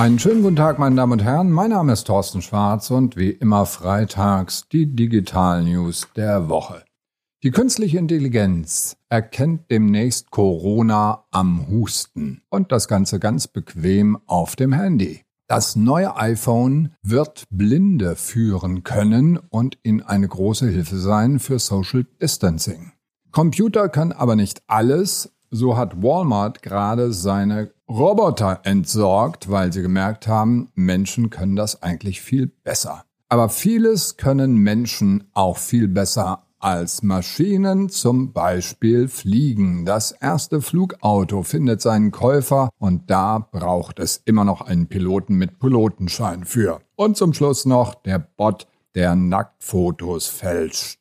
Einen schönen guten Tag, meine Damen und Herren. Mein Name ist Thorsten Schwarz und wie immer freitags die Digital News der Woche. Die künstliche Intelligenz erkennt demnächst Corona am Husten und das Ganze ganz bequem auf dem Handy. Das neue iPhone wird Blinde führen können und in eine große Hilfe sein für Social Distancing. Computer können aber nicht alles. So hat Walmart gerade seine Roboter entsorgt, weil sie gemerkt haben, Menschen können das eigentlich viel besser. Aber vieles können Menschen auch viel besser als Maschinen, zum Beispiel Fliegen. Das erste Flugauto findet seinen Käufer und da braucht es immer noch einen Piloten mit Pilotenschein für. Und zum Schluss noch der Bot, der Nacktfotos fälscht.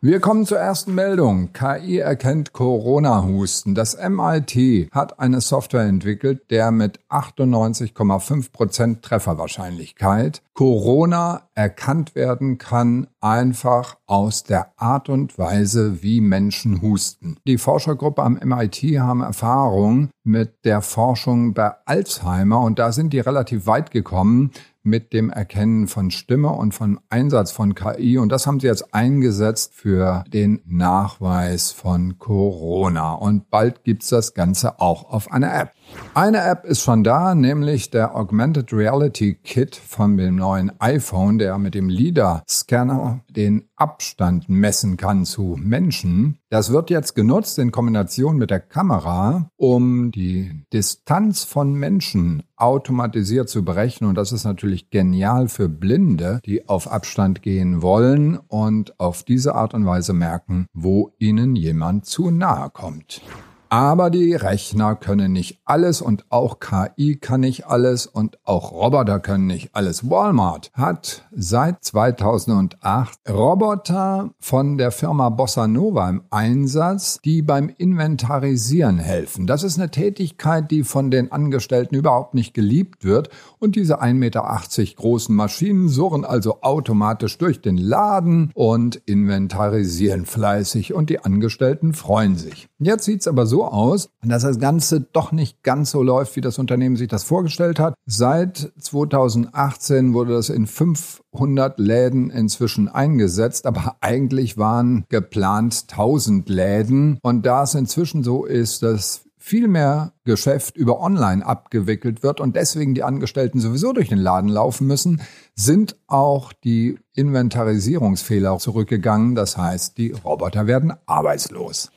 Wir kommen zur ersten Meldung. KI erkennt Corona-Husten. Das MIT hat eine Software entwickelt, der mit 98,5% Trefferwahrscheinlichkeit Corona erkannt werden kann, einfach aus der Art und Weise, wie Menschen husten. Die Forschergruppe am MIT haben Erfahrung mit der Forschung bei Alzheimer und da sind die relativ weit gekommen mit dem Erkennen von Stimme und vom Einsatz von KI. Und das haben sie jetzt eingesetzt für den Nachweis von Corona. Und bald gibt's das Ganze auch auf einer App. Eine App ist schon da, nämlich der Augmented Reality Kit von dem neuen iPhone, der mit dem LIDAR-Scanner den Abstand messen kann zu Menschen. Das wird jetzt genutzt in Kombination mit der Kamera, um die Distanz von Menschen automatisiert zu berechnen. Und das ist natürlich genial für Blinde, die auf Abstand gehen wollen und auf diese Art und Weise merken, wo ihnen jemand zu nahe kommt. Aber die Rechner können nicht alles und auch KI kann nicht alles und auch Roboter können nicht alles. Walmart hat seit 2008 Roboter von der Firma Bossa Nova im Einsatz, die beim Inventarisieren helfen. Das ist eine Tätigkeit, die von den Angestellten überhaupt nicht geliebt wird und diese 1,80 Meter großen Maschinen surren also automatisch durch den Laden und inventarisieren fleißig und die Angestellten freuen sich. Jetzt sieht's aber so aus, dass das Ganze doch nicht ganz so läuft, wie das Unternehmen sich das vorgestellt hat. Seit 2018 wurde das in 500 Läden inzwischen eingesetzt, aber eigentlich waren geplant 1000 Läden. Und da es inzwischen so ist, dass viel mehr Geschäft über Online abgewickelt wird und deswegen die Angestellten sowieso durch den Laden laufen müssen, sind auch die Inventarisierungsfehler zurückgegangen. Das heißt, die Roboter werden arbeitslos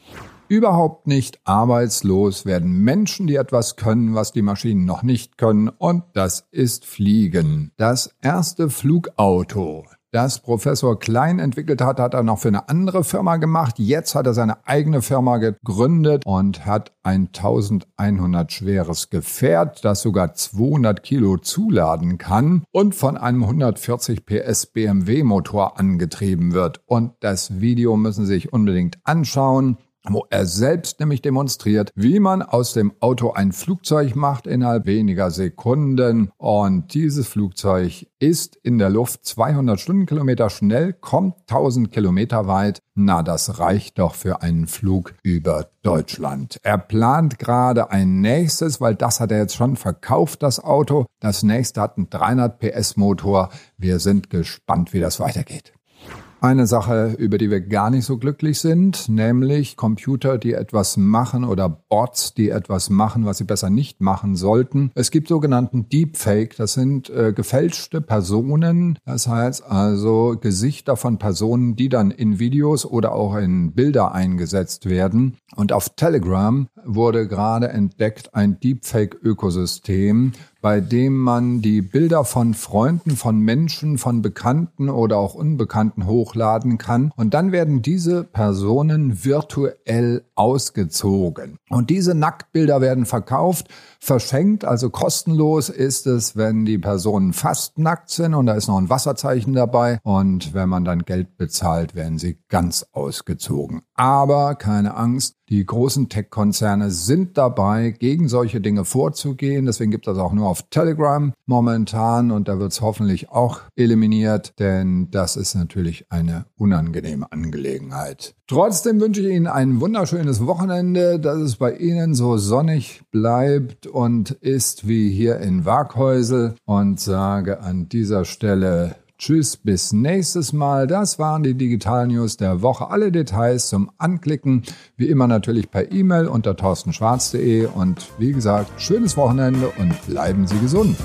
überhaupt nicht arbeitslos werden Menschen, die etwas können, was die Maschinen noch nicht können, und das ist Fliegen. Das erste Flugauto, das Professor Klein entwickelt hat, hat er noch für eine andere Firma gemacht. Jetzt hat er seine eigene Firma gegründet und hat ein 1100 schweres Gefährt, das sogar 200 Kilo zuladen kann und von einem 140 PS BMW Motor angetrieben wird. Und das Video müssen Sie sich unbedingt anschauen wo er selbst nämlich demonstriert, wie man aus dem Auto ein Flugzeug macht innerhalb weniger Sekunden. Und dieses Flugzeug ist in der Luft 200 Stundenkilometer schnell, kommt 1000 Kilometer weit. Na, das reicht doch für einen Flug über Deutschland. Er plant gerade ein nächstes, weil das hat er jetzt schon verkauft, das Auto. Das nächste hat einen 300 PS Motor. Wir sind gespannt, wie das weitergeht. Eine Sache, über die wir gar nicht so glücklich sind, nämlich Computer, die etwas machen oder Bots, die etwas machen, was sie besser nicht machen sollten. Es gibt sogenannten Deepfake, das sind äh, gefälschte Personen, das heißt also Gesichter von Personen, die dann in Videos oder auch in Bilder eingesetzt werden. Und auf Telegram wurde gerade entdeckt ein Deepfake-Ökosystem, bei dem man die Bilder von Freunden, von Menschen, von Bekannten oder auch Unbekannten hochladen kann. Und dann werden diese Personen virtuell ausgezogen. Und diese Nacktbilder werden verkauft, verschenkt, also kostenlos ist es, wenn die Personen fast nackt sind und da ist noch ein Wasserzeichen dabei. Und wenn man dann Geld bezahlt, werden sie ganz ausgezogen. Aber keine Angst, die großen Tech-Konzerne sind dabei, gegen solche Dinge vorzugehen. Deswegen gibt es auch nur auf Telegram momentan und da wird es hoffentlich auch eliminiert, denn das ist natürlich eine unangenehme Angelegenheit. Trotzdem wünsche ich Ihnen ein wunderschönes schönes Wochenende, dass es bei Ihnen so sonnig bleibt und ist wie hier in Waghäusel und sage an dieser Stelle Tschüss, bis nächstes Mal. Das waren die Digital News der Woche. Alle Details zum Anklicken, wie immer natürlich per E-Mail unter torstenschwarz.de und wie gesagt, schönes Wochenende und bleiben Sie gesund.